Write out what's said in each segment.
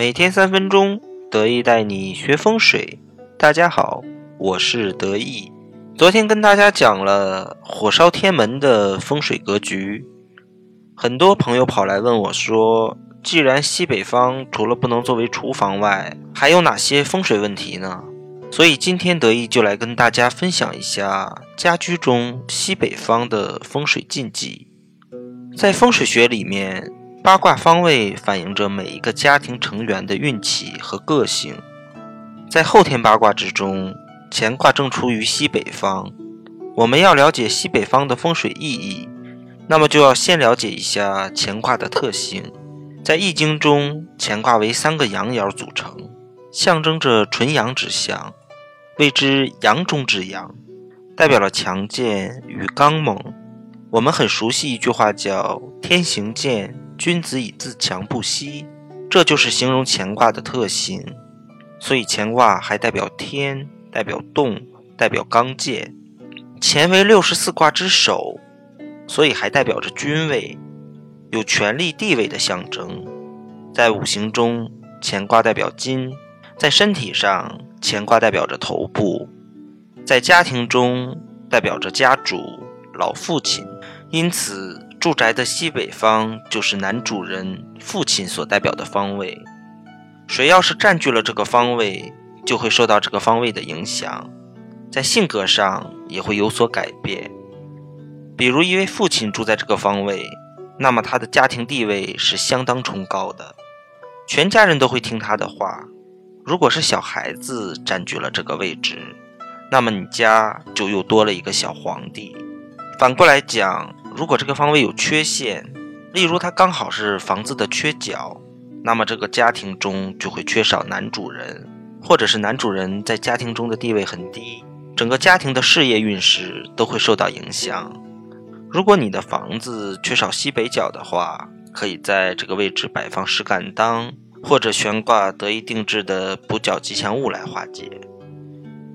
每天三分钟，得意带你学风水。大家好，我是得意。昨天跟大家讲了火烧天门的风水格局，很多朋友跑来问我说：“既然西北方除了不能作为厨房外，还有哪些风水问题呢？”所以今天得意就来跟大家分享一下家居中西北方的风水禁忌。在风水学里面，八卦方位反映着每一个家庭成员的运气和个性。在后天八卦之中，乾卦正处于西北方。我们要了解西北方的风水意义，那么就要先了解一下乾卦的特性。在易经中，乾卦为三个阳爻组成，象征着纯阳之象。谓之阳中之阳，代表了强健与刚猛。我们很熟悉一句话，叫“天行健，君子以自强不息”，这就是形容乾卦的特性。所以乾卦还代表天，代表动，代表刚健。乾为六十四卦之首，所以还代表着君位，有权力地位的象征。在五行中，乾卦代表金，在身体上。乾卦代表着头部，在家庭中代表着家主老父亲，因此住宅的西北方就是男主人父亲所代表的方位。谁要是占据了这个方位，就会受到这个方位的影响，在性格上也会有所改变。比如一位父亲住在这个方位，那么他的家庭地位是相当崇高的，全家人都会听他的话。如果是小孩子占据了这个位置，那么你家就又多了一个小皇帝。反过来讲，如果这个方位有缺陷，例如它刚好是房子的缺角，那么这个家庭中就会缺少男主人，或者是男主人在家庭中的地位很低，整个家庭的事业运势都会受到影响。如果你的房子缺少西北角的话，可以在这个位置摆放石敢当。或者悬挂得以定制的补角吉祥物来化解。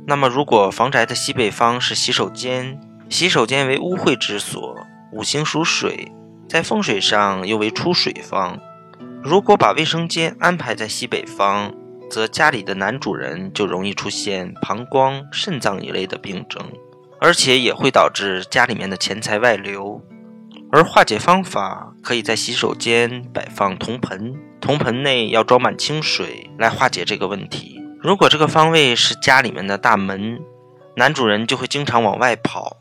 那么，如果房宅的西北方是洗手间，洗手间为污秽之所，五行属水，在风水上又为出水方。如果把卫生间安排在西北方，则家里的男主人就容易出现膀胱、肾脏一类的病症，而且也会导致家里面的钱财外流。而化解方法，可以在洗手间摆放铜盆。铜盆内要装满清水来化解这个问题。如果这个方位是家里面的大门，男主人就会经常往外跑，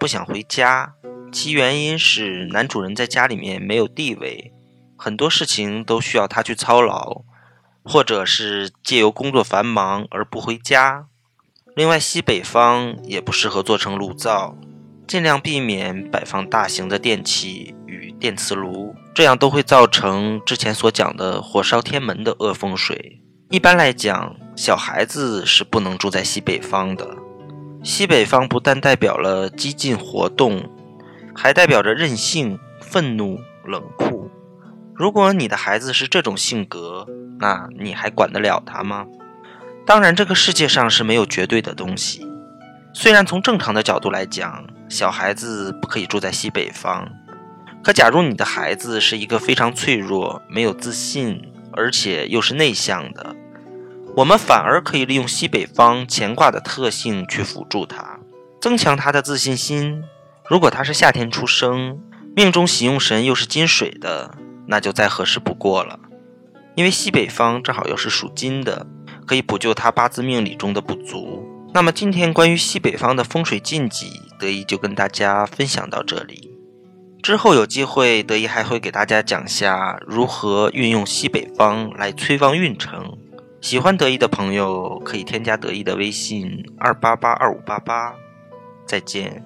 不想回家。其原因是男主人在家里面没有地位，很多事情都需要他去操劳，或者是借由工作繁忙而不回家。另外，西北方也不适合做成炉灶，尽量避免摆放大型的电器与电磁炉。这样都会造成之前所讲的火烧天门的恶风水。一般来讲，小孩子是不能住在西北方的。西北方不但代表了激进活动，还代表着任性、愤怒、冷酷。如果你的孩子是这种性格，那你还管得了他吗？当然，这个世界上是没有绝对的东西。虽然从正常的角度来讲，小孩子不可以住在西北方。可假如你的孩子是一个非常脆弱、没有自信，而且又是内向的，我们反而可以利用西北方乾卦的特性去辅助他，增强他的自信心。如果他是夏天出生，命中喜用神又是金水的，那就再合适不过了。因为西北方正好又是属金的，可以补救他八字命理中的不足。那么今天关于西北方的风水禁忌，得意就跟大家分享到这里。之后有机会，得意还会给大家讲下如何运用西北方来催旺运程。喜欢得意的朋友可以添加得意的微信二八八二五八八。再见。